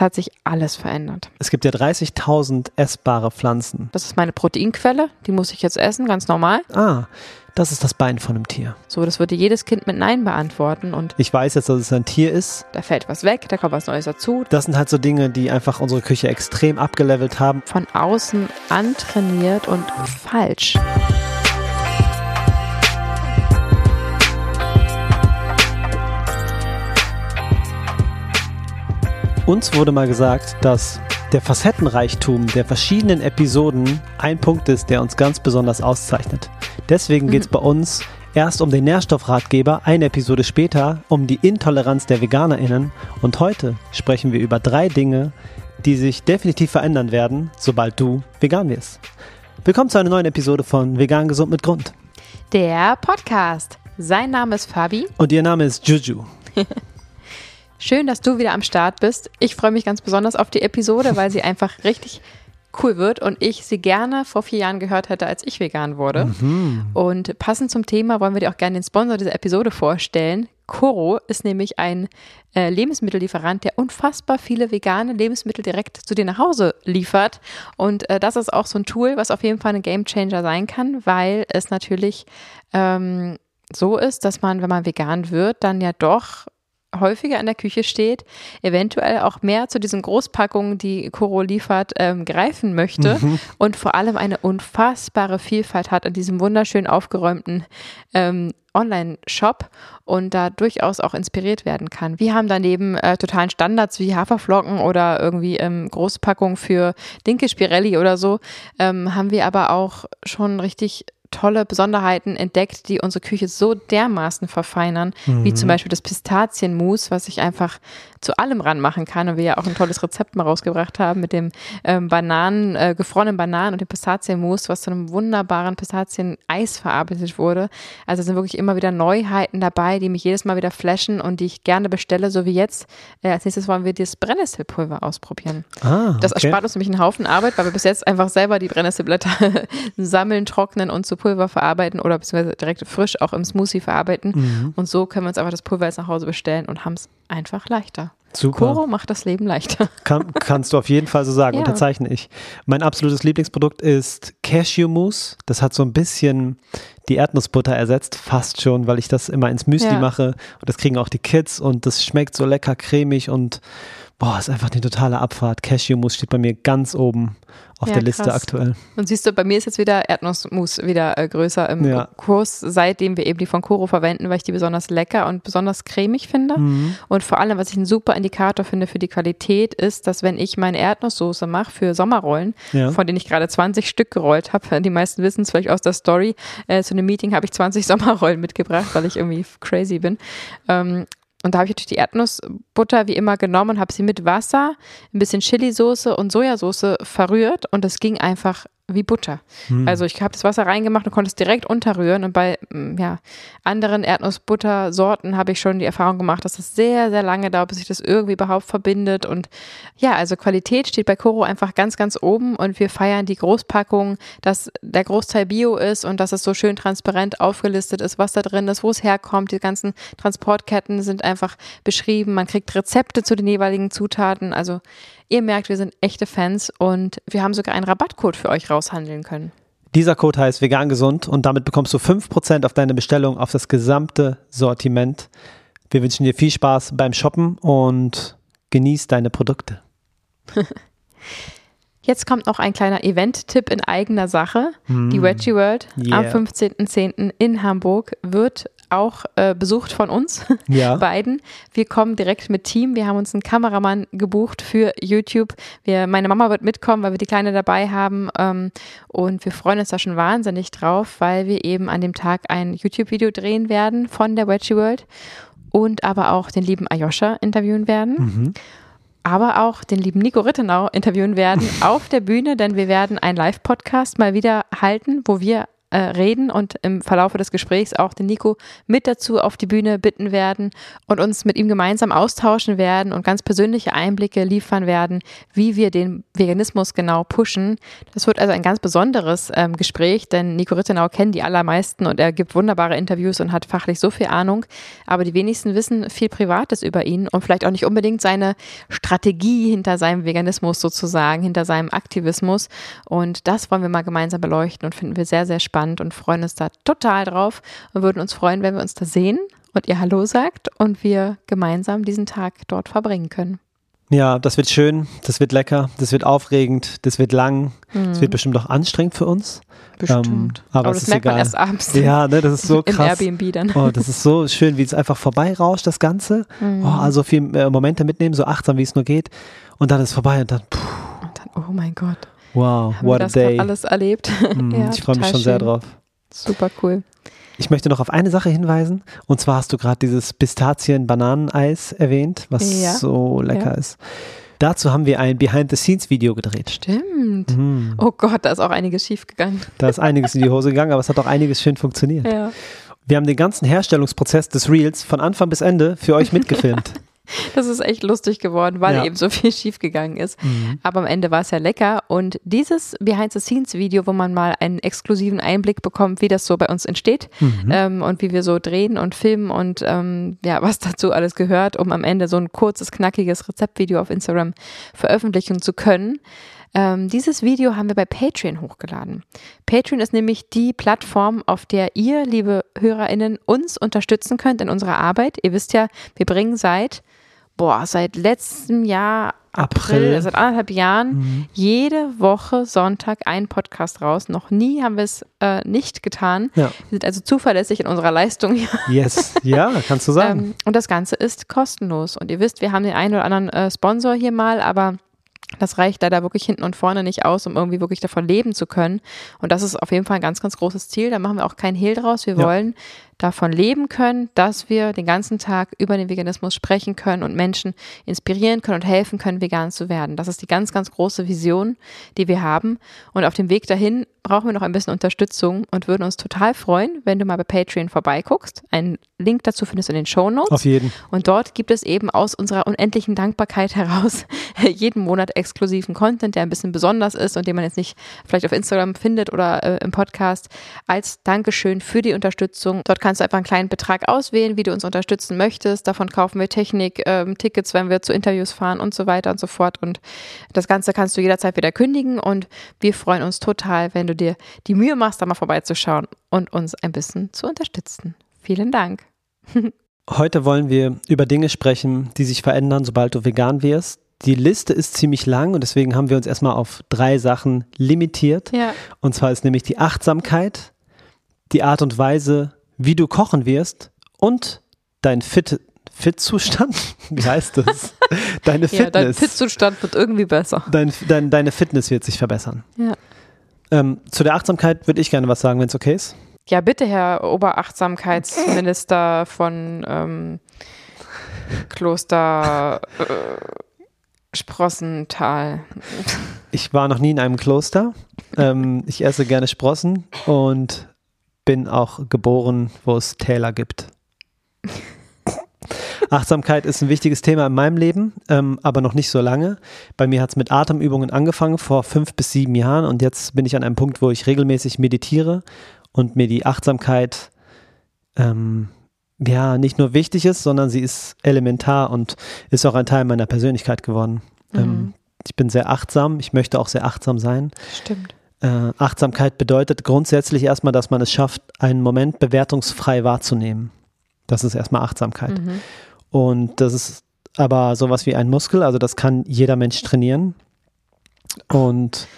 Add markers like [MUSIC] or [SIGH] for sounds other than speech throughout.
Es hat sich alles verändert. Es gibt ja 30.000 essbare Pflanzen. Das ist meine Proteinquelle, die muss ich jetzt essen, ganz normal. Ah, das ist das Bein von einem Tier. So, das würde jedes Kind mit Nein beantworten und Ich weiß jetzt, dass es ein Tier ist. da fällt was weg, da kommt was Neues dazu. Das sind halt so Dinge, die einfach unsere Küche extrem abgelevelt haben. Von außen antrainiert und falsch. Uns wurde mal gesagt, dass der Facettenreichtum der verschiedenen Episoden ein Punkt ist, der uns ganz besonders auszeichnet. Deswegen geht es bei uns erst um den Nährstoffratgeber, eine Episode später um die Intoleranz der VeganerInnen und heute sprechen wir über drei Dinge, die sich definitiv verändern werden, sobald du vegan wirst. Willkommen zu einer neuen Episode von Vegan Gesund mit Grund. Der Podcast. Sein Name ist Fabi. Und ihr Name ist Juju. [LAUGHS] Schön, dass du wieder am Start bist. Ich freue mich ganz besonders auf die Episode, weil sie einfach [LAUGHS] richtig cool wird und ich sie gerne vor vier Jahren gehört hätte, als ich vegan wurde. Und passend zum Thema wollen wir dir auch gerne den Sponsor dieser Episode vorstellen. Coro ist nämlich ein äh, Lebensmittellieferant, der unfassbar viele vegane Lebensmittel direkt zu dir nach Hause liefert. Und äh, das ist auch so ein Tool, was auf jeden Fall ein Gamechanger sein kann, weil es natürlich ähm, so ist, dass man, wenn man vegan wird, dann ja doch häufiger in der Küche steht, eventuell auch mehr zu diesen Großpackungen, die Coro liefert, ähm, greifen möchte und vor allem eine unfassbare Vielfalt hat in diesem wunderschön aufgeräumten ähm, Online-Shop und da durchaus auch inspiriert werden kann. Wir haben daneben äh, totalen Standards wie Haferflocken oder irgendwie ähm, Großpackungen für Dinke Spirelli oder so, ähm, haben wir aber auch schon richtig tolle Besonderheiten entdeckt, die unsere Küche so dermaßen verfeinern, wie zum Beispiel das Pistazienmus, was ich einfach zu allem ranmachen kann und wir ja auch ein tolles Rezept mal rausgebracht haben mit dem ähm, Bananen, äh, gefrorenen Bananen und dem Pistazienmus, was zu einem wunderbaren Pistazieneis verarbeitet wurde. Also sind wirklich immer wieder Neuheiten dabei, die mich jedes Mal wieder flashen und die ich gerne bestelle, so wie jetzt. Äh, als nächstes wollen wir das Brennnesselpulver ausprobieren. Ah, Das okay. erspart uns nämlich einen Haufen Arbeit, weil wir bis jetzt einfach selber die Brennnesselblätter [LAUGHS] sammeln, trocknen und zu Pulver verarbeiten oder beziehungsweise direkt frisch auch im Smoothie verarbeiten. Mhm. Und so können wir uns einfach das Pulver jetzt nach Hause bestellen und haben es einfach leichter. Super. Koro macht das Leben leichter. [LAUGHS] Kann, kannst du auf jeden Fall so sagen, Ja. unterzeichne ich. Mein absolutes Lieblingsprodukt ist Cashew Mousse. Das hat so ein bisschen die Erdnussbutter ersetzt, fast schon, weil ich das immer ins Müsli Ja. mache. Und das kriegen auch die Kids und das schmeckt so lecker cremig und boah, ist einfach eine totale Abfahrt. Cashew Mousse steht bei mir ganz oben auf Ja, der Liste krass. aktuell. Und siehst du, bei mir ist jetzt wieder Erdnussmus wieder äh, größer im Ja. Kurs, seitdem wir eben die von Koro verwenden, weil ich die besonders lecker und besonders cremig finde. Mhm. Und vor allem, was ich einen super Indikator finde für die Qualität, ist, dass wenn ich meine Erdnusssoße mache für Sommerrollen, Ja. von denen ich gerade 20 Stück gerollt habe, [LAUGHS] die meisten wissen es vielleicht aus der Story, äh, zu einem Meeting habe ich 20 [LAUGHS] Sommerrollen mitgebracht, weil ich irgendwie crazy bin. Ähm, und da habe ich natürlich die Erdnussbutter wie immer genommen und habe sie mit Wasser, ein bisschen Chili-Soße und Sojasauce verrührt und es ging einfach wie Butter. Also ich habe das Wasser reingemacht und konnte es direkt unterrühren und bei mm, ja, anderen Erdnussbuttersorten habe ich schon die Erfahrung gemacht, dass es sehr, sehr lange dauert, bis sich das irgendwie überhaupt verbindet und ja, also Qualität steht bei Koro einfach ganz, ganz oben und wir feiern die Großpackung, dass der Großteil Bio ist und dass es so schön transparent aufgelistet ist, was da drin ist, wo es herkommt. Die ganzen Transportketten sind einfach beschrieben. Man kriegt Rezepte zu den jeweiligen Zutaten. Also ihr merkt, wir sind echte Fans und wir haben sogar einen Rabattcode für euch raushandeln können. Dieser Code heißt vegan gesund und damit bekommst du 5% auf deine Bestellung auf das gesamte Sortiment. Wir wünschen dir viel Spaß beim Shoppen und genieß deine Produkte. [LAUGHS] Jetzt kommt noch ein kleiner Event-Tipp in eigener Sache. Die Veggie World Yeah. am 15.10. in Hamburg wird auch äh, besucht von uns [LAUGHS] Ja. beiden. Wir kommen direkt mit Team. Wir haben uns einen Kameramann gebucht für YouTube. Wir, meine Mama wird mitkommen, weil wir die Kleine dabei haben. Ähm, und wir freuen uns da schon wahnsinnig drauf, weil wir eben an dem Tag ein YouTube-Video drehen werden von der Veggie World und aber auch den lieben Ayosha interviewen werden. Aber auch den lieben Nico Rittenau interviewen werden [LAUGHS] auf der Bühne, denn wir werden einen Live-Podcast mal wieder halten, wo wir äh, reden und im Verlauf des Gesprächs auch den Nico mit dazu auf die Bühne bitten werden und uns mit ihm gemeinsam austauschen werden und ganz persönliche Einblicke liefern werden, wie wir den Veganismus genau pushen. Das wird also ein ganz besonderes ähm, Gespräch, denn Nico Rittenau kennt die allermeisten und er gibt wunderbare Interviews und hat fachlich so viel Ahnung, aber die wenigsten wissen viel Privates über ihn und vielleicht auch nicht unbedingt seine Strategie hinter seinem Veganismus sozusagen, hinter seinem Aktivismus. Und das wollen wir mal gemeinsam beleuchten und finden wir sehr, sehr spannend und freuen uns da total drauf und würden uns freuen, wenn wir uns da sehen und ihr Hallo sagt und wir gemeinsam diesen Tag dort verbringen können. Ja, das wird schön, das wird lecker, das wird aufregend, das wird lang, das Mhm. wird bestimmt auch anstrengend für uns. Bestimmt. Ähm, aber, aber es das ist merkt egal. man erst abends. Ja, ne, das ist so [LAUGHS] Im krass. Airbnb dann. Oh, das ist so schön, wie es einfach vorbeirauscht, das Ganze. Mhm. Oh, also viel äh, Momente mitnehmen, so achtsam, wie es nur geht. Und dann ist es vorbei und dann, puh, Und dann, oh mein Gott, wow, haben what a day. alles erlebt? [LAUGHS] Mm, Ja, ich freue mich schon sehr schön. drauf. Super cool. Ich möchte noch auf eine Sache hinweisen. Und zwar hast du gerade dieses Pistazien-Bananeneis erwähnt, was Ja. so lecker Ja. ist. Dazu haben wir ein Behind-the-Scenes-Video gedreht. Stimmt. Mhm. Oh Gott, da ist auch einiges schief gegangen. Da ist einiges in die Hose gegangen, aber es hat auch einiges schön funktioniert. Ja. Wir haben den ganzen Herstellungsprozess des Reels von Anfang bis Ende für euch mitgefilmt. [LAUGHS] [LAUGHS] Das ist echt lustig geworden, weil Ja. eben so viel schief gegangen ist. Mhm. Aber am Ende war es ja lecker. Und dieses Behind-the-Scenes-Video, wo man mal einen exklusiven Einblick bekommt, wie das so bei uns entsteht Mhm. ähm, und wie wir so drehen und filmen und ähm, ja, was dazu alles gehört, um am Ende so ein kurzes, knackiges Rezeptvideo auf Instagram veröffentlichen zu können. Ähm, dieses Video haben wir bei Patreon hochgeladen. Patreon ist nämlich die Plattform, auf der ihr, liebe HörerInnen, uns unterstützen könnt in unserer Arbeit. Ihr wisst ja, wir bringen seit, boah, seit letztem Jahr April, April. seit anderthalb Jahren, Mhm. jede Woche Sonntag einen Podcast raus. Noch nie haben wir es äh, nicht getan. Ja. Wir sind also zuverlässig in unserer Leistung hier. Yes, ja, kannst du sagen. [LAUGHS] Ähm, und das Ganze ist kostenlos. Und ihr wisst, wir haben den einen oder anderen äh, Sponsor hier mal, aber das reicht leider wirklich hinten und vorne nicht aus, um irgendwie wirklich davon leben zu können. Und das ist auf jeden Fall ein ganz, ganz großes Ziel. Da machen wir auch keinen Hehl draus. Wir Ja. wollen davon leben können, dass wir den ganzen Tag über den Veganismus sprechen können und Menschen inspirieren können und helfen können, vegan zu werden. Das ist die ganz, ganz große Vision, die wir haben. Und auf dem Weg dahin brauchen wir noch ein bisschen Unterstützung und würden uns total freuen, wenn du mal bei Patreon vorbeiguckst. Einen Link dazu findest du in den Show Notes. Auf jeden. Und dort gibt es eben aus unserer unendlichen Dankbarkeit heraus [LAUGHS] jeden Monat exklusiven Content, der ein bisschen besonders ist und den man jetzt nicht vielleicht auf Instagram findet oder äh, im Podcast, als Dankeschön für die Unterstützung. Dort kannst du einfach einen kleinen Betrag auswählen, wie du uns unterstützen möchtest. Davon kaufen wir Technik, ähm, Tickets, wenn wir zu Interviews fahren und so weiter und so fort. Und das Ganze kannst du jederzeit wieder kündigen und wir freuen uns total, wenn du dir die Mühe machst, da mal vorbeizuschauen und uns ein bisschen zu unterstützen. Vielen Dank. [LAUGHS] Heute wollen wir über Dinge sprechen, die sich verändern, sobald du vegan wirst. Die Liste ist ziemlich lang und deswegen haben wir uns erstmal auf drei Sachen limitiert. Ja. Und zwar ist nämlich die Achtsamkeit, die Art und Weise, wie du kochen wirst und dein Fit Fit-Zustand. [LAUGHS] Wie heißt das? [LAUGHS] Deine Ja, dein Fitness. Pitzustand wird irgendwie besser. dein, dein, deine Fitness wird sich verbessern. Ja. Ähm, zu der Achtsamkeit würde ich gerne was sagen, wenn es okay ist. Ja, bitte, Herr Oberachtsamkeitsminister [LAUGHS] von ähm, Kloster äh, Sprossental. Ich war noch nie in einem Kloster. Ähm, ich esse gerne Sprossen und bin auch geboren, wo es Täler gibt. Achtsamkeit ist ein wichtiges Thema in meinem Leben, ähm, aber noch nicht so lange. Bei mir hat es mit Atemübungen angefangen vor fünf bis sieben Jahren und jetzt bin ich an einem Punkt, wo ich regelmäßig meditiere und mir die Achtsamkeit ähm, ja nicht nur wichtig ist, sondern sie ist elementar und ist auch ein Teil meiner Persönlichkeit geworden. Ähm, Mhm. ich bin sehr achtsam, ich möchte auch sehr achtsam sein. Stimmt. Äh, Achtsamkeit bedeutet grundsätzlich erstmal, dass man es schafft, einen Moment bewertungsfrei wahrzunehmen. Das ist erstmal Achtsamkeit. Mhm. Und das ist aber sowas wie ein Muskel, also das kann jeder Mensch trainieren. Und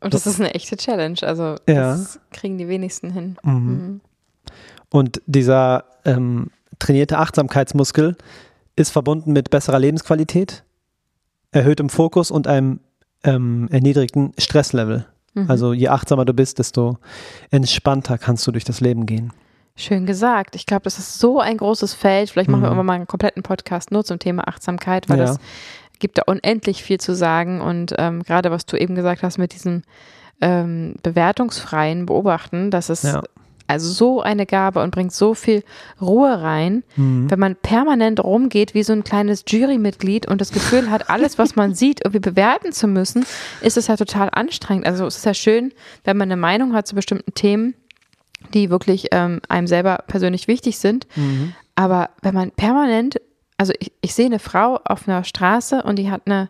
Und das ist eine echte Challenge. Also Ja. das kriegen die wenigsten hin. Mhm. Und dieser ähm, trainierte Achtsamkeitsmuskel ist verbunden mit besserer Lebensqualität, erhöhtem Fokus und einem ähm, erniedrigten Stresslevel. Mhm. Also je achtsamer du bist, desto entspannter kannst du durch das Leben gehen. Schön gesagt. Ich glaube, das ist so ein großes Feld. Vielleicht machen wir Mhm. irgendwann mal einen kompletten Podcast nur zum Thema Achtsamkeit, weil Ja. das gibt da unendlich viel zu sagen. Und ähm, gerade was du eben gesagt hast mit diesem ähm, bewertungsfreien beobachten, dass es Ja. Also so eine Gabe und bringt so viel Ruhe rein, Mhm. wenn man permanent rumgeht wie so ein kleines Jurymitglied und das Gefühl hat, alles, was man [LAUGHS] sieht, irgendwie bewerten zu müssen, ist es ja total anstrengend. Also es ist ja schön, wenn man eine Meinung hat zu bestimmten Themen, die wirklich ähm, einem selber persönlich wichtig sind. Mhm. Aber wenn man permanent, also ich, ich sehe eine Frau auf einer Straße und die hat eine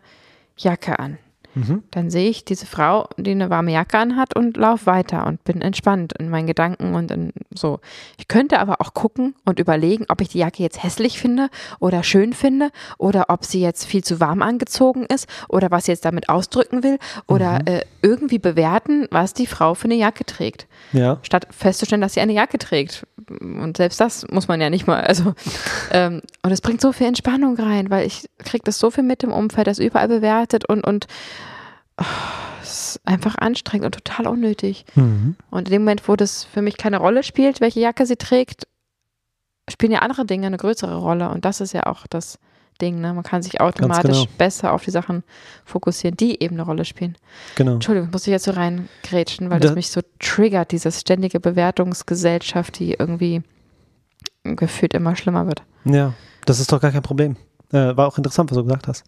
Jacke an. Mhm. Dann sehe ich diese Frau, die eine warme Jacke anhat und laufe weiter und bin entspannt in meinen Gedanken und in so. Ich könnte aber auch gucken und überlegen, ob ich die Jacke jetzt hässlich finde oder schön finde oder ob sie jetzt viel zu warm angezogen ist oder was sie jetzt damit ausdrücken will oder äh, irgendwie bewerten, was die Frau für eine Jacke trägt Ja. statt festzustellen, dass sie eine Jacke trägt. Und selbst das muss man ja nicht mal. Also, [LAUGHS] ähm, und es bringt so viel Entspannung rein, weil ich kriege das so viel mit im Umfeld, das überall bewertet und, und oh, ist einfach anstrengend und total unnötig. Mhm. Und in dem Moment, wo das für mich keine Rolle spielt, welche Jacke sie trägt, spielen ja andere Dinge eine größere Rolle. Und das ist ja auch das Ding. Ne? Man kann sich automatisch genau. besser auf die Sachen fokussieren, die eben eine Rolle spielen. Genau. Entschuldigung, muss ich jetzt so reingrätschen, weil Da- das mich so triggert, diese ständige Bewertungsgesellschaft, die irgendwie gefühlt immer schlimmer wird. Ja, das ist doch gar kein Problem. Äh, war auch interessant, was du gesagt hast.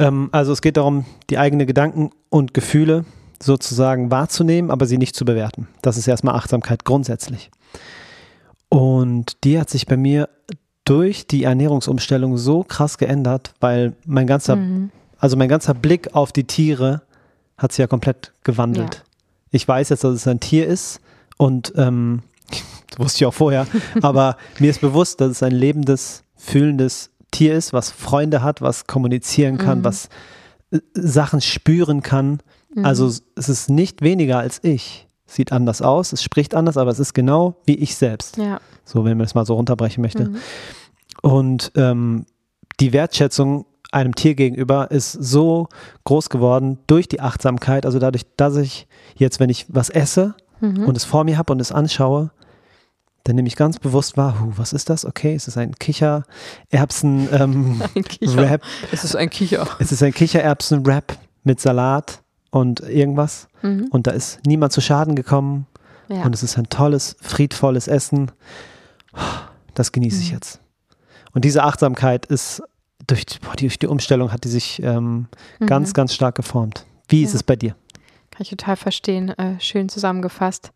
Ähm, also es geht darum, die eigenen Gedanken und Gefühle sozusagen wahrzunehmen, aber sie nicht zu bewerten. Das ist erstmal Achtsamkeit grundsätzlich. Und die hat sich bei mir durch die Ernährungsumstellung so krass geändert, weil mein ganzer, Mhm. also mein ganzer Blick auf die Tiere hat sich ja komplett gewandelt. Ja. Ich weiß jetzt, dass es ein Tier ist und ähm, [LAUGHS] das wusste ich auch vorher, [LAUGHS] aber mir ist bewusst, dass es ein lebendes, fühlendes Tier ist, was Freunde hat, was kommunizieren kann, Mhm. was äh, Sachen spüren kann. Mhm. Also es ist nicht weniger als ich. Sieht anders aus, es spricht anders, aber es ist genau wie ich selbst. Ja. So, wenn man es mal so runterbrechen möchte. Mhm. Und ähm, die Wertschätzung einem Tier gegenüber ist so groß geworden durch die Achtsamkeit, also dadurch, dass ich jetzt, wenn ich was esse Mhm. und es vor mir habe und es anschaue, dann nehme ich ganz bewusst wahr, hu, was ist das? Okay, es ist ein Kichererbsen ähm, [LAUGHS] Ein Kicher. Es ist ein Kicher. Es ist ein Kichererbsen-Wrap mit Salat und irgendwas. Mhm. Und da ist niemand zu Schaden gekommen. Ja. Und es ist ein tolles, friedvolles Essen. Das genieße ich Mhm. jetzt. Und diese Achtsamkeit ist durch, die- boah, durch die Umstellung hat die sich ähm, ganz, Mhm. ganz stark geformt. Wie ist Ja. es bei dir? Kann ich total verstehen. Äh, schön zusammengefasst.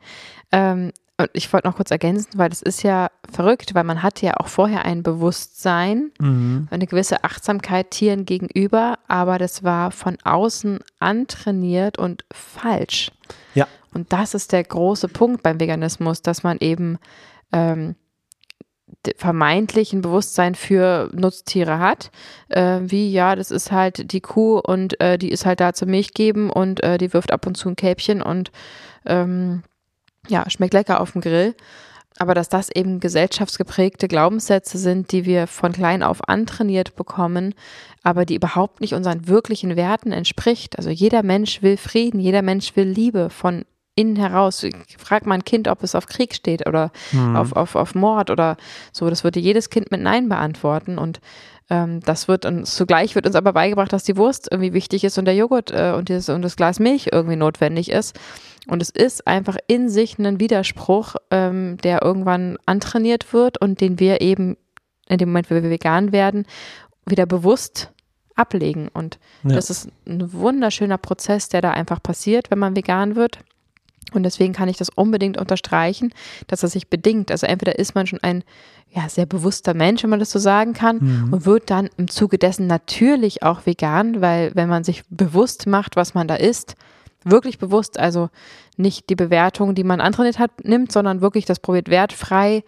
Ähm, und ich wollte noch kurz ergänzen, weil das ist ja verrückt, weil man hatte ja auch vorher ein Bewusstsein, eine gewisse Achtsamkeit Tieren gegenüber, aber das war von außen antrainiert und falsch. Ja. Und das ist der große Punkt beim Veganismus, dass man eben ähm, vermeintlich ein Bewusstsein für Nutztiere hat, äh, wie ja, das ist halt die Kuh und äh, die ist halt da zum Milch geben und äh, die wirft ab und zu ein Kälbchen und ähm, ja, schmeckt lecker auf dem Grill. Aber dass das eben gesellschaftsgeprägte Glaubenssätze sind, die wir von klein auf antrainiert bekommen, aber die überhaupt nicht unseren wirklichen Werten entspricht. Also jeder Mensch will Frieden, jeder Mensch will Liebe von innen heraus. Frag mal ein Kind, ob es auf Krieg steht oder Mhm. auf, auf, auf Mord oder so. Das würde jedes Kind mit Nein beantworten. Und ähm, das wird uns zugleich wird uns aber beigebracht, dass die Wurst irgendwie wichtig ist und der Joghurt äh, und, das, und das Glas Milch irgendwie notwendig ist. Und es ist einfach in sich ein Widerspruch, ähm, der irgendwann antrainiert wird und den wir eben in dem Moment, wo wir vegan werden, wieder bewusst ablegen. Und Ja. das ist ein wunderschöner Prozess, der da einfach passiert, wenn man vegan wird. Und deswegen kann ich das unbedingt unterstreichen, dass das sich bedingt. Also entweder ist man schon ein ja, sehr bewusster Mensch, wenn man das so sagen kann, Mhm. und wird dann im Zuge dessen natürlich auch vegan, weil wenn man sich bewusst macht, was man da isst, wirklich bewusst, also nicht die Bewertung, die man antrainiert hat, nimmt, sondern wirklich das probiert wertfrei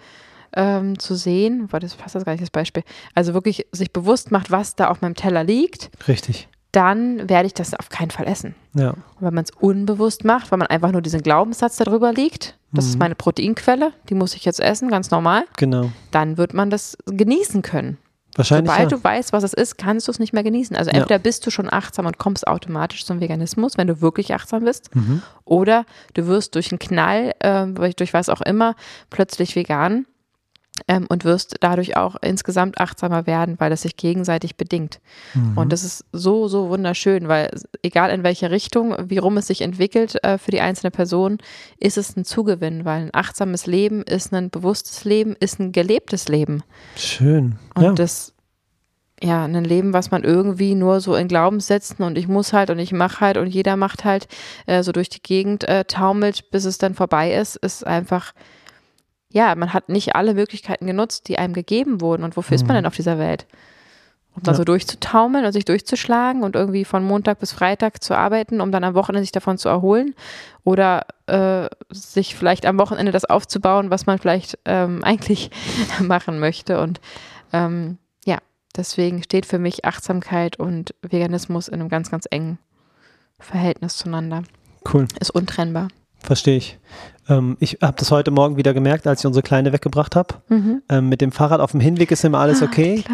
ähm, zu sehen. Boah, das passt das gar nicht, das Beispiel. Also wirklich sich bewusst macht, was da auf meinem Teller liegt, Richtig. dann werde ich das auf keinen Fall essen. Ja. Und wenn man es unbewusst macht, weil man einfach nur diesen Glaubenssatz darüber liegt, das ist Mhm. meine Proteinquelle, die muss ich jetzt essen, ganz normal, Genau. dann wird man das genießen können. Wahrscheinlich. Sobald Ja. du weißt, was es ist, kannst du es nicht mehr genießen. Also Ja. entweder bist du schon achtsam und kommst automatisch zum Veganismus, wenn du wirklich achtsam bist, Mhm. oder du wirst durch einen Knall, äh, durch was auch immer, plötzlich vegan. Ähm, und wirst dadurch auch insgesamt achtsamer werden, weil das sich gegenseitig bedingt. Mhm. Und das ist so, so wunderschön, weil egal in welche Richtung, wie rum es sich entwickelt äh, für die einzelne Person, ist es ein Zugewinn, weil ein achtsames Leben ist ein bewusstes Leben, ist ein gelebtes Leben. Schön. Und ja. das ja, ein Leben, was man irgendwie nur so in Glaubenssätzen und ich muss halt und ich mache halt und jeder macht halt äh, so durch die Gegend äh, taumelt, bis es dann vorbei ist, ist einfach ja, man hat nicht alle Möglichkeiten genutzt, die einem gegeben wurden. Und wofür mhm. ist man mhm. denn auf dieser Welt? Um da ja. so durchzutaumeln und sich durchzuschlagen und irgendwie von Montag bis Freitag zu arbeiten, um dann am Wochenende sich davon zu erholen oder äh, sich vielleicht am Wochenende das aufzubauen, was man vielleicht ähm, [LAUGHS] eigentlich machen möchte. Und ähm, ja, deswegen steht für mich Achtsamkeit und Veganismus in einem ganz, ganz engen Verhältnis zueinander. Cool. Ist untrennbar. Verstehe ich. Ähm, ich habe das heute Morgen wieder gemerkt, als ich unsere Kleine weggebracht habe. Mhm. Ähm, mit dem Fahrrad auf dem Hinweg ist immer alles ah, okay.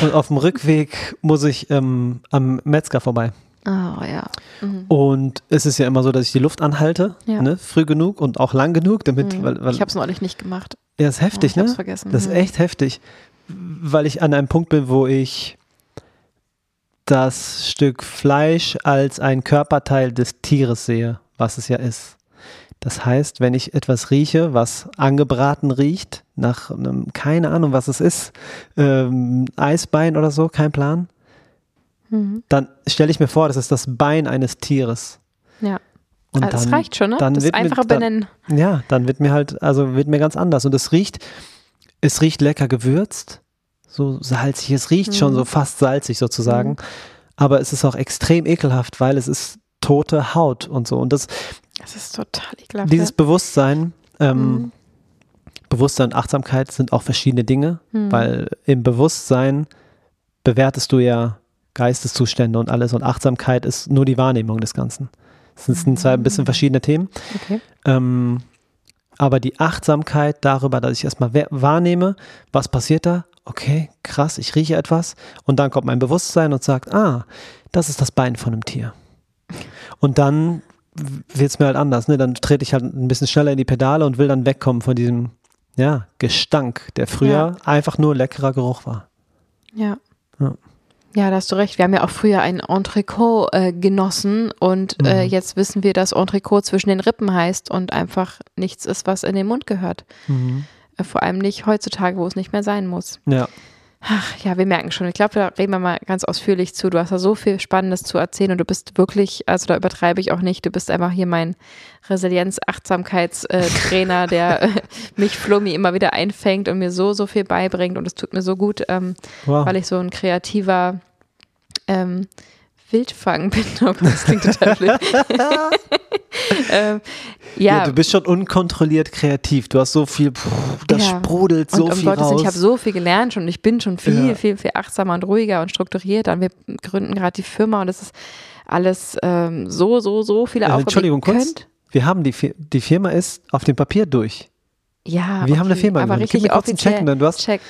Und auf dem Rückweg muss ich ähm, am Metzger vorbei. Oh ja. Mhm. Und es ist ja immer so, dass ich die Luft anhalte, ja. ne, früh genug und auch lang genug, damit. Mhm. Weil, weil, ich habe es neulich nicht gemacht. Ja, ist heftig, ich ne? Vergessen. Das ist mhm. echt heftig, weil ich an einem Punkt bin, wo ich das Stück Fleisch als ein Körperteil des Tieres sehe, was es ja ist. Das heißt, wenn ich etwas rieche, was angebraten riecht, nach einem, keine Ahnung, was es ist, ähm, Eisbein oder so, kein Plan, mhm. dann stelle ich mir vor, das ist das Bein eines Tieres. Ja. Und also dann, das reicht schon, ne? Dann das wird einfache mir, benennen. ja, dann wird mir halt, also wird mir ganz anders. Und es riecht, es riecht lecker gewürzt, so salzig, es riecht mhm. schon so fast salzig sozusagen. Mhm. Aber es ist auch extrem ekelhaft, weil es ist tote Haut und so. Und das, das ist total ekelhaft. Dieses Bewusstsein, ähm, mhm. Bewusstsein und Achtsamkeit sind auch verschiedene Dinge, mhm. weil im Bewusstsein bewertest du ja Geisteszustände und alles und Achtsamkeit ist nur die Wahrnehmung des Ganzen. Das sind zwei ein bisschen verschiedene Themen. Okay. Ähm, aber die Achtsamkeit darüber, dass ich erstmal wahrnehme, was passiert da? Okay, krass, ich rieche etwas und dann kommt mein Bewusstsein und sagt, ah, das ist das Bein von einem Tier. Und dann wird es mir halt anders. Ne? Dann trete ich halt ein bisschen schneller in die Pedale und will dann wegkommen von diesem ja, Gestank, der früher ja. einfach nur leckerer Geruch war. Ja. ja. Ja, da hast du recht. Wir haben ja auch früher ein Entrecot äh, genossen und äh, mhm. äh, jetzt wissen wir, dass Entrecot zwischen den Rippen heißt und einfach nichts ist, was in den Mund gehört. Mhm. Äh, vor allem nicht heutzutage, wo es nicht mehr sein muss. Ja. Ach, ja, wir merken schon. Ich glaube, da reden wir mal ganz ausführlich zu. Du hast da so viel Spannendes zu erzählen und du bist wirklich, also da übertreibe ich auch nicht, du bist einfach hier mein Resilienz-Achtsamkeitstrainer, [LAUGHS] der äh, mich Flummi immer wieder einfängt und mir so, so viel beibringt und es tut mir so gut, ähm, wow. weil ich so ein kreativer ähm, Wildfang bin. Oh das klingt total blöd. [LAUGHS] ähm, ja. ja. Du bist schon unkontrolliert kreativ. Du hast so viel, pff, das ja. sprudelt so und, um viel Gottes raus. ich habe so viel gelernt und ich bin schon viel, ja. viel, viel achtsamer und ruhiger und strukturierter. Und wir gründen gerade die Firma und das ist alles ähm, so, so, so viele äh, Aufgaben. Entschuldigung, kurz. Wir haben die, die Firma ist auf dem Papier durch. Ja, wir okay. haben eine Firma aber richtig Gib offiziell. Checken, du, hast, check.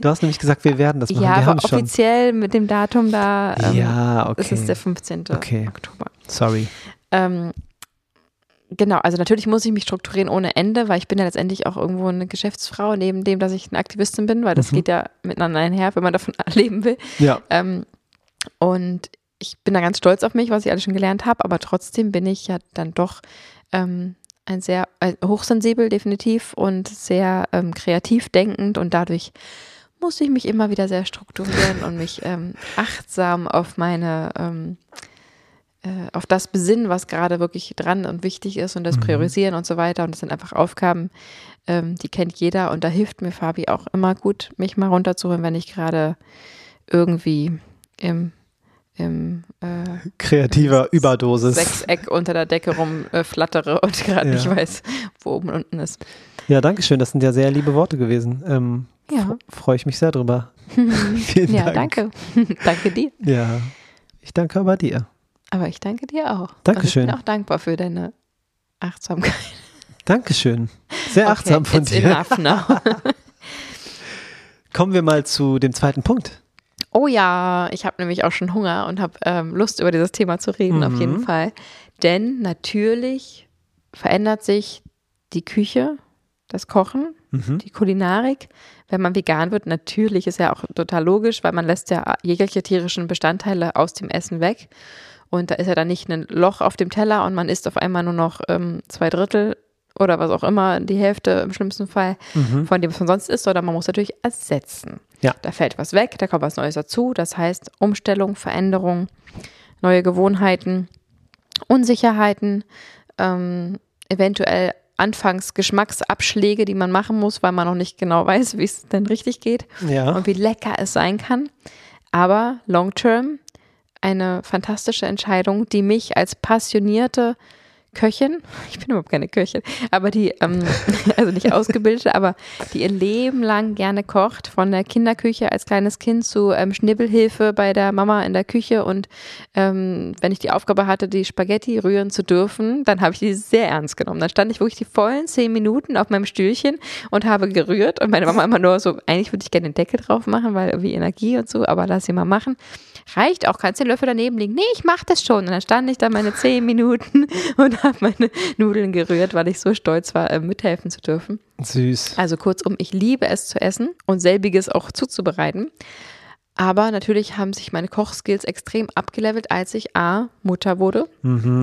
du hast nämlich gesagt, wir werden das [LAUGHS] machen. Ja, wir aber offiziell schon. mit dem Datum da. Ähm, ja, okay. Das ist der 15. Okay. Oktober. Sorry. Ähm, Genau, also natürlich muss ich mich strukturieren ohne Ende, weil ich bin ja letztendlich auch irgendwo eine Geschäftsfrau, neben dem, dass ich eine Aktivistin bin, weil das mhm. geht ja miteinander einher, wenn man davon [LAUGHS] leben will. Ja. Ähm, und ich bin da ganz stolz auf mich, was ich alles schon gelernt habe, aber trotzdem bin ich ja dann doch ähm, ein sehr äh, hochsensibel definitiv und sehr ähm, kreativ denkend und dadurch muss ich mich immer wieder sehr strukturieren und mich ähm, achtsam auf meine ähm, äh, auf das besinnen, was gerade wirklich dran und wichtig ist und das mhm. priorisieren und so weiter. Und das sind einfach Aufgaben, ähm, die kennt jeder. Und da hilft mir Fabi auch immer gut, mich mal runterzuholen, wenn ich gerade irgendwie im, im äh, kreativer Überdosis Sechseck unter der Decke rumflattere äh, und [LAUGHS] gerade ja. nicht weiß, wo oben und unten ist. Ja, danke schön. Das sind ja sehr liebe Worte gewesen. Ähm, ja. Freue ich mich sehr drüber. [LAUGHS] Vielen ja, Dank. danke. [LAUGHS] danke dir. Ja, ich danke aber dir. Aber ich danke dir auch. Dankeschön. Und ich bin auch dankbar für deine Achtsamkeit. Dankeschön. Sehr achtsam okay, von dir. Kommen wir mal zu dem zweiten Punkt. Oh ja, ich habe nämlich auch schon Hunger und habe ähm, Lust, über dieses Thema zu reden, mhm. auf jeden mhm. Fall. Denn natürlich verändert sich die Küche das Kochen, Mhm. die Kulinarik. Wenn man vegan wird, natürlich ist ja auch total logisch, weil man lässt ja jegliche tierischen Bestandteile aus dem Essen weg. Und da ist ja dann nicht ein Loch auf dem Teller und man isst auf einmal nur noch ähm, zwei Drittel oder was auch immer, die Hälfte im schlimmsten Fall von dem, was man sonst isst, sondern man muss natürlich ersetzen. Ja. Da fällt was weg, da kommt was Neues dazu. Das heißt Umstellung, Veränderung, neue Gewohnheiten, Unsicherheiten, ähm, eventuell anfangs Geschmacksabschläge, die man machen muss, weil man noch nicht genau [LAUGHS] weiß, wie es denn richtig geht Ja. und wie lecker es sein kann. Aber long term eine fantastische Entscheidung, die mich als passionierte Köchin, [LAUGHS] ich bin überhaupt keine Köchin, aber die, ähm, [LAUGHS] also nicht ausgebildete, aber die ihr Leben lang gerne kocht, von der Kinderküche als kleines Kind zu ähm, Schnibbelhilfe bei der Mama in der Küche und ähm, wenn ich die Aufgabe hatte, die Spaghetti rühren zu dürfen, dann habe ich die sehr ernst genommen. Dann stand ich wirklich die vollen zehn Minuten auf meinem Stühlchen und habe gerührt und meine Mama immer nur so, eigentlich würde ich gerne den Deckel drauf machen, weil irgendwie Energie und so, aber lass sie mal machen. Reicht auch, kannst den Löffel daneben legen. Nee, ich mach das schon. Und dann stand ich da meine zehn Minuten [LAUGHS] und habe [LAUGHS] meine Nudeln gerührt, weil ich so stolz war, äh, mithelfen zu dürfen. Süß. Also kurzum, ich liebe es zu essen und selbiges auch zuzubereiten. Aber natürlich haben sich meine Kochskills extrem abgelevelt, als ich A, Mutter wurde.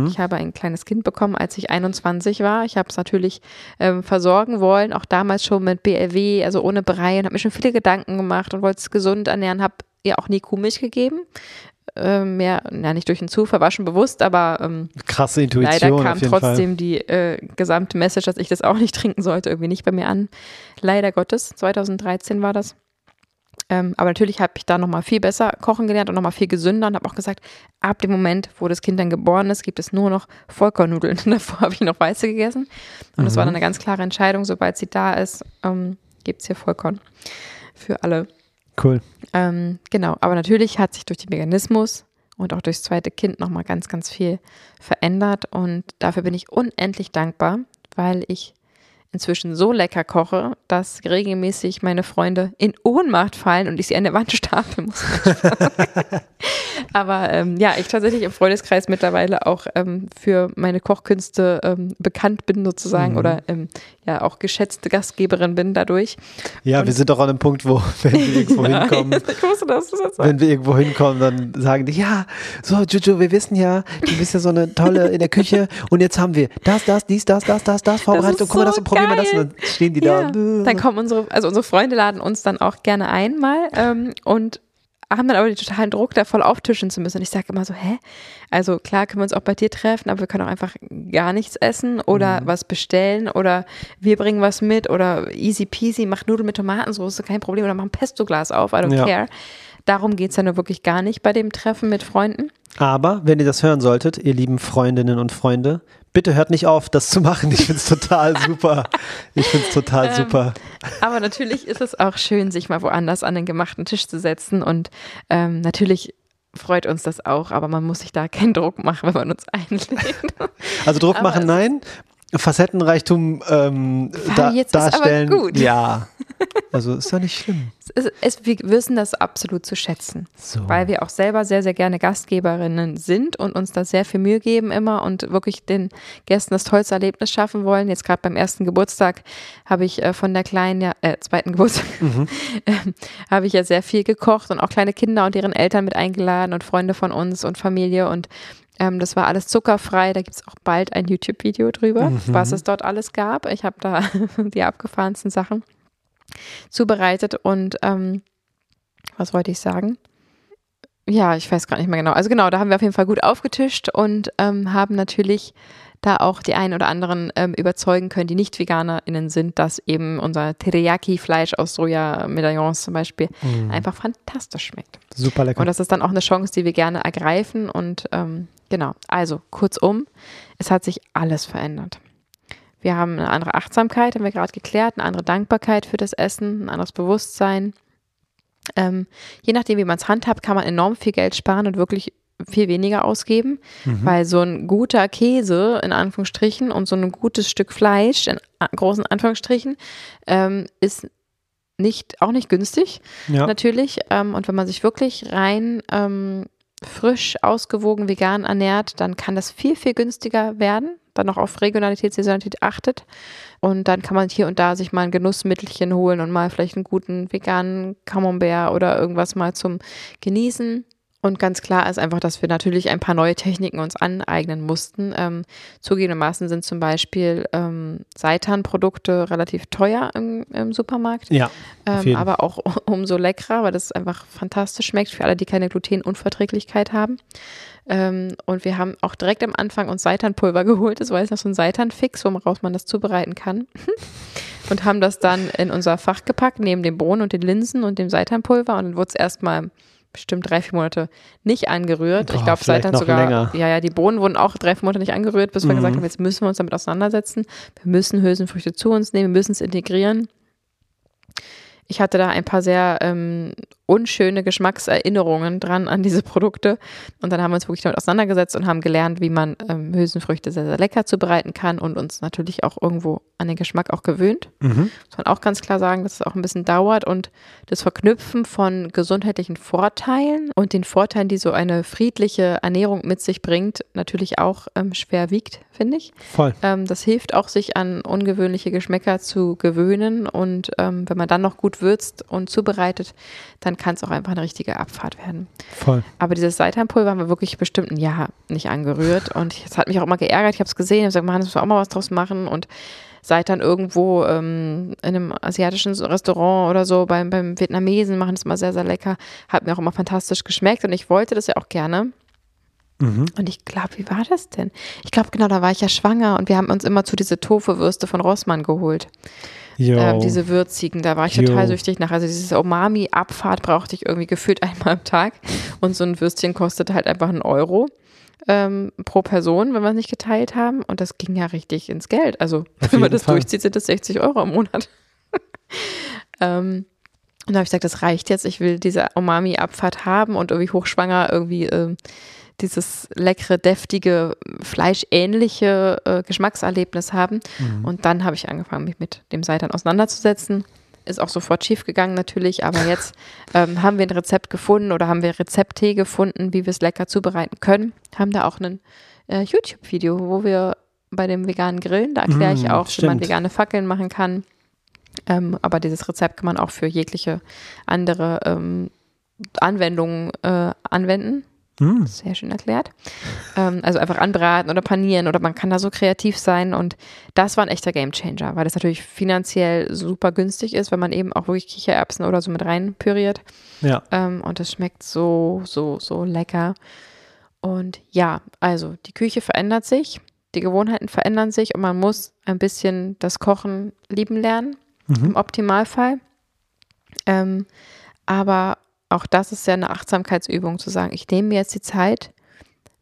Ich habe ein kleines Kind bekommen, als ich 21 war. Ich habe es natürlich ähm, versorgen wollen, auch damals schon mit BLW, also ohne Brei und habe mir schon viele Gedanken gemacht und wollte es gesund ernähren, habe ihr auch nie Kuhmilch gegeben. Ähm, mehr, ja, nicht durch den Zufall, war schon bewusst, aber ähm, Krasse Leider Intuition kam auf jeden Fall. trotzdem die äh, gesamte Message, dass ich das auch [LAUGHS] nicht trinken sollte, irgendwie nicht bei mir an. Leider Gottes, 2013 war das. Ähm, aber natürlich habe ich da nochmal viel besser kochen gelernt und nochmal viel gesünder und habe auch gesagt, ab dem Moment, wo das Kind dann geboren ist, gibt es nur noch Vollkornnudeln. [LAUGHS] Davor habe ich noch weiße gegessen. Und das war dann eine ganz klare Entscheidung, sobald sie da ist, ähm, gibt es hier Vollkorn für alle. Cool. Ähm, genau, aber natürlich hat sich durch den Veganismus und auch durchs zweite Kind nochmal ganz, ganz viel verändert und dafür bin ich unendlich dankbar, weil ich inzwischen so lecker koche, dass regelmäßig meine Freunde in Ohnmacht fallen und ich sie an der Wand [LAUGHS] stapeln muss. [LAUGHS] Aber ähm, ja, ich tatsächlich im Freundeskreis mittlerweile auch ähm, für meine Kochkünste ähm, bekannt bin sozusagen oder ähm, ja auch geschätzte Gastgeberin bin dadurch. Ja, wir sind doch an einem Punkt, wo, [LAUGHS] wenn wir irgendwo hinkommen, [LAUGHS] ich wusste, dass du das sagst. wenn wir irgendwo hinkommen, dann sagen die, ja, so, Juju, wir wissen ja, du bist ja so eine tolle in der Küche [LAUGHS] und jetzt haben wir das, das, dies, das, das, das, das vorbereitet und guck mal, das und probieren wir das und dann stehen die Ja, da. dann kommen unsere, also unsere Freunde laden uns dann auch gerne ein mal ähm, und haben dann aber den totalen Druck, da voll auftischen zu müssen. Und ich sage immer so, hä? Also klar können wir uns auch bei dir treffen, aber wir können auch einfach gar nichts essen oder was bestellen oder wir bringen was mit oder easy peasy, mach Nudeln mit Tomatensauce, kein Problem, oder mach ein Pesto-Glas auf, I don't Ja. care. Darum geht's ja nur wirklich gar nicht bei dem Treffen mit Freunden. Aber wenn ihr das hören solltet, ihr lieben Freundinnen und Freunde, bitte hört nicht auf, das zu machen. Ich find's total [LAUGHS] super. Ich find's total Ähm, super. Aber natürlich ist es auch schön, sich mal woanders an den gemachten Tisch zu setzen. Und ähm, natürlich freut uns das auch, aber man muss sich da keinen Druck machen, wenn man uns einlädt. [LAUGHS] Also Druck aber machen, es- nein. Facettenreichtum ähm, da, jetzt ist aber darstellen. gut. Ja. Also ist ja nicht schlimm. es, es, wir wissen das absolut zu schätzen, So. weil wir auch selber sehr, sehr gerne Gastgeberinnen sind und uns da sehr viel Mühe geben immer und wirklich den Gästen das tollste Erlebnis schaffen wollen. Jetzt gerade beim ersten Geburtstag habe ich äh, von der kleinen, ja, äh, zweiten Geburtstag, [LAUGHS] ähm, habe ich ja sehr viel gekocht und auch kleine Kinder und deren Eltern mit eingeladen und Freunde von uns und Familie und ähm, das war alles zuckerfrei. Da gibt es auch bald ein YouTube-Video drüber, was es dort alles gab. Ich habe da [LAUGHS] die abgefahrensten Sachen zubereitet und ähm, was wollte ich sagen? Ja, ich weiß gar nicht mehr genau. Also genau, da haben wir auf jeden Fall gut aufgetischt und ähm, haben natürlich da auch die einen oder anderen ähm, überzeugen können, die nicht VeganerInnen sind, dass eben unser Teriyaki-Fleisch aus Soja-Medaillons zum Beispiel einfach fantastisch schmeckt. Super lecker. Und das ist dann auch eine Chance, die wir gerne ergreifen. Und ähm, genau, also kurzum, es hat sich alles verändert. Wir haben eine andere Achtsamkeit, haben wir gerade geklärt, eine andere Dankbarkeit für das Essen, ein anderes Bewusstsein. Ähm, je nachdem, wie man es handhabt, kann man enorm viel Geld sparen und wirklich viel weniger ausgeben, weil so ein guter Käse in Anführungsstrichen und so ein gutes Stück Fleisch in großen Anführungsstrichen ähm, ist nicht auch nicht günstig ja. natürlich. Ähm, und wenn man sich wirklich rein ähm, frisch, ausgewogen, vegan ernährt, dann kann das viel, viel günstiger werden. Dann noch auf Regionalität, Saisonalität achtet. Und dann kann man hier und da sich mal ein Genussmittelchen holen und mal vielleicht einen guten veganen Camembert oder irgendwas mal zum Genießen. Und ganz klar ist einfach, dass wir natürlich ein paar neue Techniken uns aneignen mussten. Ähm, zugegebenermaßen sind zum Beispiel ähm, Seitan-Produkte relativ teuer im, im Supermarkt. Ja. Ähm, aber auch [LAUGHS] umso leckerer, weil das einfach fantastisch schmeckt für alle, die keine Glutenunverträglichkeit haben. Ähm, und wir haben auch direkt am Anfang uns Seitanpulver [LAUGHS] geholt. Das war jetzt noch so ein Seitanfix, woraus man das zubereiten kann. [LAUGHS] und haben das dann in unser Fach gepackt, neben den Bohnen und den Linsen und dem Seitanpulver. Und dann wurde es erstmal bestimmt drei, vier Monate nicht angerührt. Boah, ich glaube, seit dann sogar, länger. ja, ja, die Bohnen wurden auch drei, vier Monate nicht angerührt, bis wir mhm. gesagt haben, jetzt müssen wir uns damit auseinandersetzen. Wir müssen Hülsenfrüchte zu uns nehmen, wir müssen es integrieren. Ich hatte da ein paar sehr ähm, unschöne Geschmackserinnerungen dran an diese Produkte. Und dann haben wir uns wirklich damit auseinandergesetzt und haben gelernt, wie man ähm, Hülsenfrüchte sehr, sehr lecker zubereiten kann und uns natürlich auch irgendwo an den Geschmack auch gewöhnt. Mhm. Muss man auch ganz klar sagen, dass es auch ein bisschen dauert und das Verknüpfen von gesundheitlichen Vorteilen und den Vorteilen, die so eine friedliche Ernährung mit sich bringt, natürlich auch ähm, schwer wiegt, finde ich. Voll. Ähm, das hilft auch, sich an ungewöhnliche Geschmäcker zu gewöhnen und ähm, wenn man dann noch gut würzt und zubereitet, dann dann kann es auch einfach eine richtige Abfahrt werden. Voll. Aber dieses Seitanpulver haben wir wirklich bestimmt ein Jahr nicht angerührt. Und es hat mich auch immer geärgert. Ich habe es gesehen, ich habe gesagt, man, muss auch mal was draus machen. Und Seitan irgendwo ähm, in einem asiatischen Restaurant oder so, beim, beim Vietnamesen machen das immer sehr, sehr lecker. Hat mir auch immer fantastisch geschmeckt und ich wollte das ja auch gerne. Mhm. Und ich glaube, wie war das denn? Ich glaube, genau, da war ich ja schwanger und wir haben uns immer zu diese Tofu-Würste von Rossmann geholt. Ähm, diese würzigen, da war ich Yo. total süchtig nach. Also diese Umami-Abfahrt brauchte ich irgendwie gefühlt [LAUGHS] einmal am Tag. Und so ein Würstchen kostet halt einfach einen Euro. Ähm, pro Person, wenn wir es nicht geteilt haben. Und das ging ja richtig ins Geld. Also, Auf wenn man das Fall. durchzieht, sind das 60 Euro im Monat. [LAUGHS] ähm, und da habe ich gesagt, das reicht jetzt. Ich will diese Umami-Abfahrt haben und irgendwie hochschwanger irgendwie ähm, dieses leckere, deftige, fleischähnliche äh, Geschmackserlebnis haben. Mhm. Und dann habe ich angefangen, mich mit dem Seitan auseinanderzusetzen. Ist auch sofort schief gegangen natürlich, aber [LAUGHS] jetzt ähm, haben wir ein Rezept gefunden oder haben wir Rezepttee gefunden, wie wir es lecker zubereiten können. Haben da auch ein äh, YouTube-Video, wo wir bei dem veganen Grillen, da erkläre ich mm, auch, stimmt. wie man vegane Fackeln machen kann. Ähm, aber dieses Rezept kann man auch für jegliche andere ähm, Anwendungen äh, anwenden. Mm. Sehr schön erklärt. Ähm, also einfach anbraten oder panieren oder man kann da so kreativ sein und das war ein echter Gamechanger, weil das natürlich finanziell super günstig ist, wenn man eben auch wirklich Kichererbsen oder so mit rein püriert. Ja. Ähm, und es schmeckt so, so, so lecker. Und ja, also die Küche verändert sich, die Gewohnheiten verändern sich und man muss ein bisschen das Kochen lieben lernen, mhm. im Optimalfall. Ähm, aber auch das ist ja eine Achtsamkeitsübung, zu sagen, ich nehme mir jetzt die Zeit,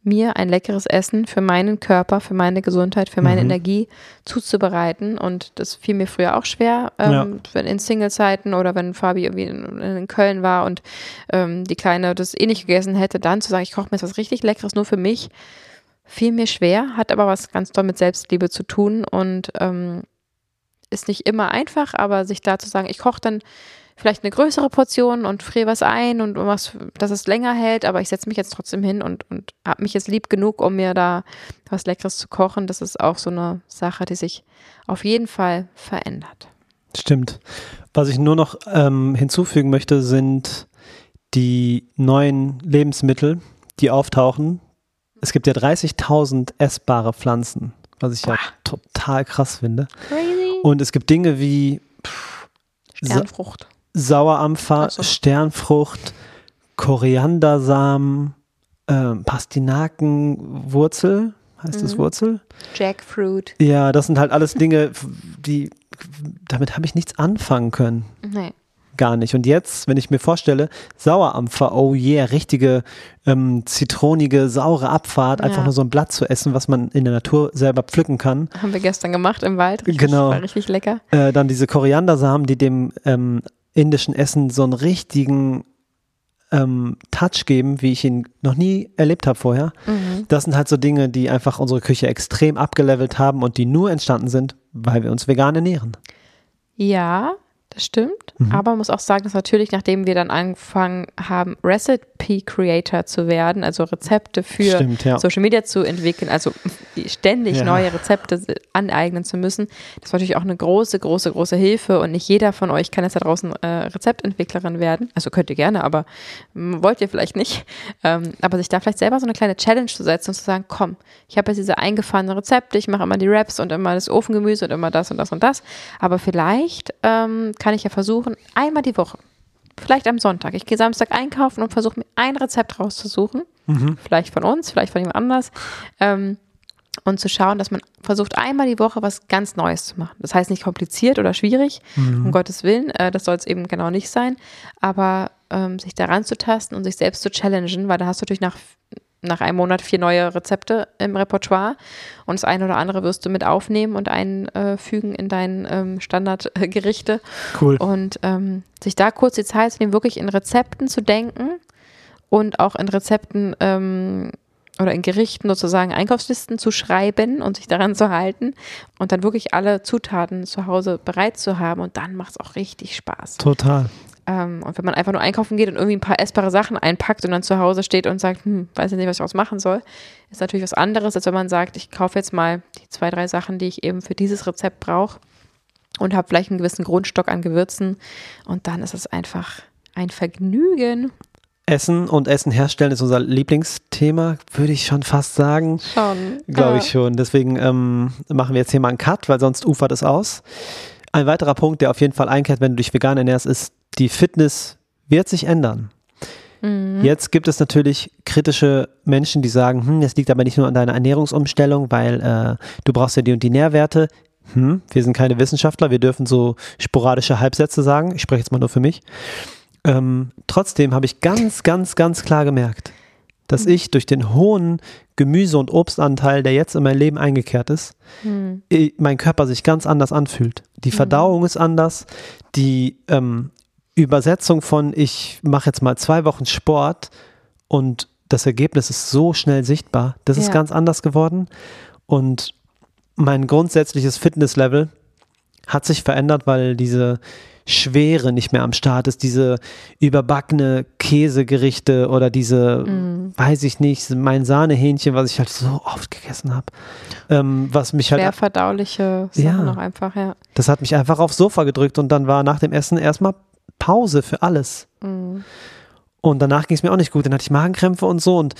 mir ein leckeres Essen für meinen Körper, für meine Gesundheit, für meine mhm. Energie zuzubereiten. Und das fiel mir früher auch schwer, ähm, ja. in Single-Zeiten oder wenn Fabi irgendwie in, in Köln war und ähm, die Kleine das eh nicht gegessen hätte, dann zu sagen, ich koche mir jetzt was richtig Leckeres nur für mich, fiel mir schwer, hat aber was ganz toll mit Selbstliebe zu tun und ähm, ist nicht immer einfach, aber sich da zu sagen, ich koche dann vielleicht eine größere Portion und friere was ein und was, dass es länger hält, aber ich setze mich jetzt trotzdem hin und, und habe mich jetzt lieb genug, um mir da was Leckeres zu kochen. Das ist auch so eine Sache, die sich auf jeden Fall verändert. Stimmt. Was ich nur noch ähm, hinzufügen möchte, sind die neuen Lebensmittel, die auftauchen. Es gibt ja 30.000 essbare Pflanzen, was ich ja total krass finde. Crazy. Und es gibt Dinge wie pff, Sternfrucht. Sauerampfer, so. Sternfrucht, Koriandersamen, äh, Pastinakenwurzel, heißt mhm. das Wurzel? Jackfruit. Ja, das sind halt alles Dinge, [LAUGHS] die damit habe ich nichts anfangen können. Nee. Gar nicht. Und jetzt, wenn ich mir vorstelle, Sauerampfer, oh yeah, richtige ähm, zitronige, saure Abfahrt, ja. einfach nur so ein Blatt zu essen, was man in der Natur selber pflücken kann. Haben wir gestern gemacht im Wald. Richtig, genau. War richtig lecker. Äh, dann diese Koriandersamen, die dem ähm, indischen Essen so einen richtigen ähm, Touch geben, wie ich ihn noch nie erlebt habe vorher. Mhm. Das sind halt so Dinge, die einfach unsere Küche extrem abgelevelt haben und die nur entstanden sind, weil wir uns vegan ernähren. Ja, das stimmt. Mhm. Aber man muss auch sagen, dass natürlich, nachdem wir dann angefangen haben, Recipe Creator zu werden, also Rezepte für stimmt, ja. Social Media zu entwickeln, also ständig Ja. neue Rezepte aneignen zu müssen. Das war natürlich auch eine große, große, große Hilfe und nicht jeder von euch kann jetzt da draußen äh, Rezeptentwicklerin werden. Also könnt ihr gerne, aber mm, wollt ihr vielleicht nicht. Ähm, aber sich da vielleicht selber so eine kleine Challenge zu setzen und zu sagen, komm, ich habe jetzt diese eingefahrenen Rezepte, ich mache immer die Wraps und immer das Ofengemüse und immer das und das und das. Aber vielleicht ähm, kann ich ja versuchen, einmal die Woche, vielleicht am Sonntag, ich gehe Samstag einkaufen und versuche mir ein Rezept rauszusuchen. Vielleicht von uns, vielleicht von jemand anders. Ähm, und zu schauen, dass man versucht, einmal die Woche was ganz Neues zu machen. Das heißt nicht kompliziert oder schwierig, um Gottes Willen, äh, das soll es eben genau nicht sein, aber ähm, sich daran zu tasten und sich selbst zu challengen, weil da hast du natürlich nach, nach einem Monat vier neue Rezepte im Repertoire und das eine oder andere wirst du mit aufnehmen und einfügen in deinen ähm, Standardgerichte Cool. und ähm, sich da kurz die Zeit zu nehmen, wirklich in Rezepten zu denken und auch in Rezepten ähm, oder in Gerichten sozusagen Einkaufslisten zu schreiben und sich daran zu halten und dann wirklich alle Zutaten zu Hause bereit zu haben und dann macht es auch richtig Spaß. Total. Ähm, und wenn man einfach nur einkaufen geht und irgendwie ein paar essbare Sachen einpackt und dann zu Hause steht und sagt, hm, weiß ich nicht, was ich daraus machen soll, ist natürlich was anderes, als wenn man sagt, ich kaufe jetzt mal die zwei, drei Sachen, die ich eben für dieses Rezept brauche und habe vielleicht einen gewissen Grundstock an Gewürzen und dann ist es einfach ein Vergnügen. Essen und Essen herstellen ist unser Lieblingsthema, würde ich schon fast sagen. Schon. Glaube ich schon. Deswegen ähm, machen wir jetzt hier mal einen Cut, weil sonst ufert es aus. Ein weiterer Punkt, der auf jeden Fall einkehrt, wenn du dich vegan ernährst, ist, die Fitness wird sich ändern. Jetzt gibt es natürlich kritische Menschen, die sagen, hm, das liegt aber nicht nur an deiner Ernährungsumstellung, weil äh, du brauchst ja die und die Nährwerte. Hm, wir sind keine Wissenschaftler, wir dürfen so sporadische Halbsätze sagen. Ich spreche jetzt mal nur für mich. Ähm, trotzdem habe ich ganz, ganz, ganz klar gemerkt, dass ich durch den hohen Gemüse- und Obstanteil, der jetzt in mein Leben eingekehrt ist, i- mein Körper sich ganz anders anfühlt. Die Verdauung ist anders, die ähm, Übersetzung von ich mache jetzt mal zwei Wochen Sport und das Ergebnis ist so schnell sichtbar, das ist Ja. ganz anders geworden und mein grundsätzliches Fitnesslevel hat sich verändert, weil diese Schwere nicht mehr am Start ist, diese überbackene Käsegerichte oder diese, weiß ich nicht, mein Sahnehähnchen, was ich halt so oft gegessen habe, ähm, was mich Schwer halt, verdauliche Sachen Ja. auch einfach, ja. das hat mich einfach aufs Sofa gedrückt und dann war nach dem Essen erstmal Pause für alles. Und danach ging es mir auch nicht gut, dann hatte ich Magenkrämpfe und so und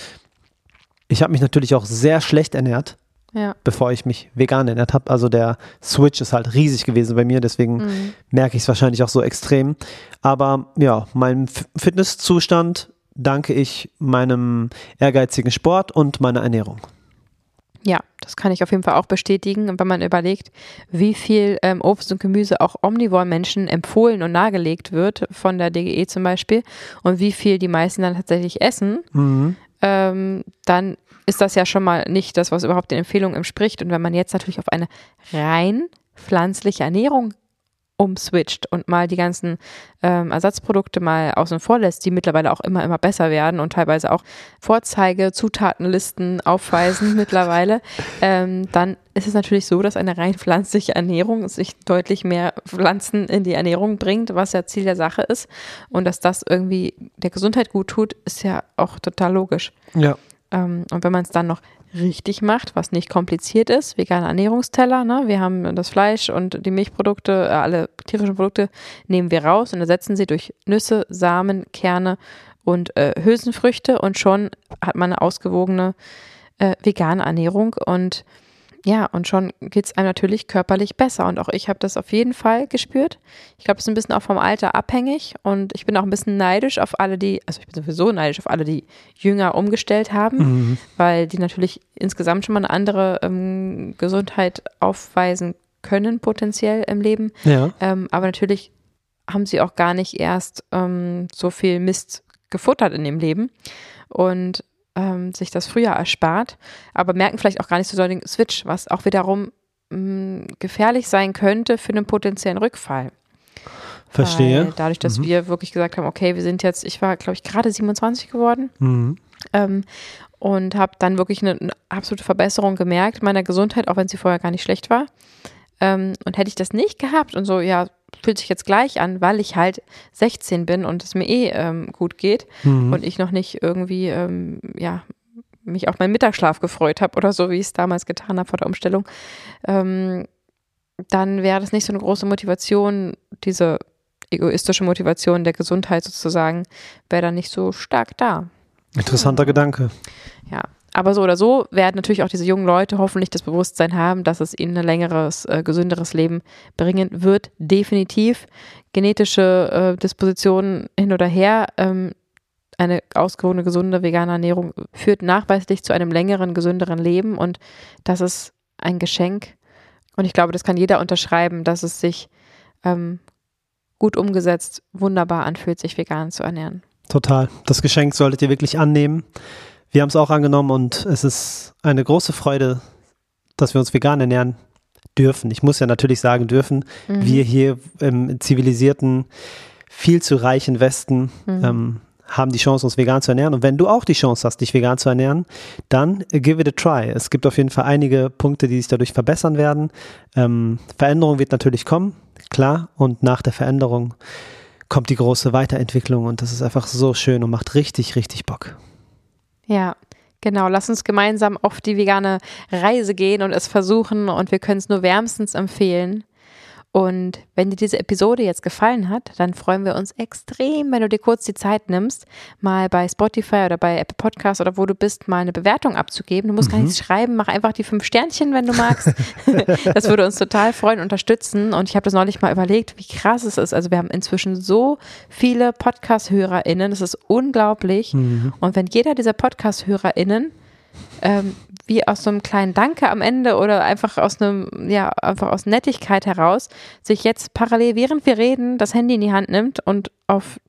ich habe mich natürlich auch sehr schlecht ernährt Ja. bevor ich mich vegan ernährt habe. Also der Switch ist halt riesig gewesen bei mir, deswegen merke ich es wahrscheinlich auch so extrem. Aber ja, meinem Fitnesszustand danke ich meinem ehrgeizigen Sport und meiner Ernährung. Ja, das kann ich auf jeden Fall auch bestätigen. Und wenn man überlegt, wie viel ähm, Obst und Gemüse auch Omnivore-Menschen empfohlen und nahegelegt wird, von der DGE zum Beispiel, und wie viel die meisten dann tatsächlich essen, ähm, dann ist das ja schon mal nicht das, was überhaupt den Empfehlungen entspricht. Und wenn man jetzt natürlich auf eine rein pflanzliche Ernährung umswitcht und mal die ganzen ähm, Ersatzprodukte mal außen vor lässt, die mittlerweile auch immer, immer besser werden und teilweise auch Vorzeige, Zutatenlisten aufweisen [LAUGHS] mittlerweile, ähm, dann ist es natürlich so, dass eine rein pflanzliche Ernährung sich deutlich mehr Pflanzen in die Ernährung bringt, was ja Ziel der Sache ist. Und dass das irgendwie der Gesundheit gut tut, ist ja auch total logisch. Ja. Ähm, und wenn man es dann noch richtig macht, was nicht kompliziert ist, veganer Ernährungsteller, ne? wir haben das Fleisch und die Milchprodukte, äh, alle tierischen Produkte nehmen wir raus und ersetzen sie durch Nüsse, Samen, Kerne und äh, Hülsenfrüchte. Und schon hat man eine ausgewogene äh, vegane Ernährung. Und ja, und schon geht es einem natürlich körperlich besser. Und auch ich habe das auf jeden Fall gespürt. Ich glaube, es ist ein bisschen auch vom Alter abhängig. Und ich bin auch ein bisschen neidisch auf alle, die, also ich bin sowieso neidisch auf alle, die jünger umgestellt haben, weil die natürlich insgesamt schon mal eine andere ähm, Gesundheit aufweisen können, potenziell im Leben. Ja. Ähm, aber natürlich haben sie auch gar nicht erst ähm, so viel Mist gefuttert in dem Leben und ähm, sich das früher erspart, aber merken vielleicht auch gar nicht so doll den Switch, was auch wiederum mh, gefährlich sein könnte für einen potenziellen Rückfall. Verstehe. Weil dadurch, dass wir wirklich gesagt haben, okay, wir sind jetzt, ich war, glaube ich, gerade 27 geworden Mhm. ähm, und habe dann wirklich eine, eine absolute Verbesserung gemerkt meiner Gesundheit, auch wenn sie vorher gar nicht schlecht war. Ähm, und hätte ich das nicht gehabt und so, ja, fühlt sich jetzt gleich an, weil ich halt 16 bin und es mir eh ähm, gut geht Mhm. und ich noch nicht irgendwie, ähm, ja, mich auf meinen Mittagsschlaf gefreut habe oder so, wie ich es damals getan habe vor der Umstellung, ähm, dann wäre das nicht so eine große Motivation, diese egoistische Motivation der Gesundheit sozusagen, wäre dann nicht so stark da. Interessanter Gedanke. Ja, aber so oder so werden natürlich auch diese jungen Leute hoffentlich das Bewusstsein haben, dass es ihnen ein längeres, äh, gesünderes Leben bringen wird. Definitiv. Genetische äh, Dispositionen hin oder her. Ähm, eine ausgewogene, gesunde vegane Ernährung führt nachweislich zu einem längeren, gesünderen Leben und das ist ein Geschenk. Und ich glaube, das kann jeder unterschreiben, dass es sich ähm, gut umgesetzt wunderbar anfühlt, sich vegan zu ernähren. Total. Das Geschenk solltet ihr wirklich annehmen. Wir haben es auch angenommen und es ist eine große Freude, dass wir uns vegan ernähren dürfen. Ich muss ja natürlich sagen dürfen, mhm. wir hier im zivilisierten, viel zu reichen Westen mhm. ähm, haben die Chance, uns vegan zu ernähren. Und wenn du auch die Chance hast, dich vegan zu ernähren, dann give it a try. Es gibt auf jeden Fall einige Punkte, die sich dadurch verbessern werden. Ähm, Veränderung wird natürlich kommen, klar. Und nach der Veränderung kommt die große Weiterentwicklung und das ist einfach so schön und macht richtig, richtig Bock. Ja, genau. Lass uns gemeinsam auf die vegane Reise gehen und es versuchen und wir können es nur wärmstens empfehlen. Und wenn dir diese Episode jetzt gefallen hat, dann freuen wir uns extrem, wenn du dir kurz die Zeit nimmst, mal bei Spotify oder bei Apple Podcasts oder wo du bist, mal eine Bewertung abzugeben. Du musst mhm. gar nichts schreiben, mach einfach die fünf Sternchen, wenn du magst. [LAUGHS] das würde uns total freuen, unterstützen. Und ich habe das neulich mal überlegt, wie krass es ist. Also wir haben inzwischen so viele Podcast-HörerInnen. Das ist unglaublich. Mhm. Und wenn jeder dieser Podcast-HörerInnen ähm, wie aus so einem kleinen Danke am Ende oder einfach aus einem, ja, einfach aus Nettigkeit heraus, sich jetzt parallel, während wir reden, das Handy in die Hand nimmt und auf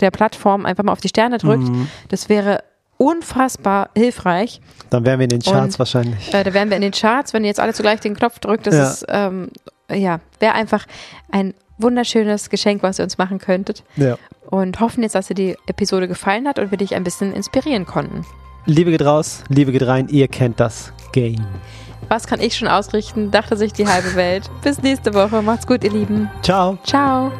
der Plattform einfach mal auf die Sterne drückt. Mhm. Das wäre unfassbar hilfreich. Dann wären wir in den Charts und, wahrscheinlich. Äh, da wären wir in den Charts, wenn ihr jetzt alle zugleich den Knopf drückt. Das ja. ist, ähm, ja, wäre einfach ein wunderschönes Geschenk, was ihr uns machen könntet. Ja. Und hoffen jetzt, dass dir die Episode gefallen hat und wir dich ein bisschen inspirieren konnten. Liebe geht raus, Liebe geht rein, ihr kennt das Game. Was kann ich schon ausrichten, dachte sich die halbe Welt. Bis nächste Woche. Macht's gut, ihr Lieben. Ciao. Ciao.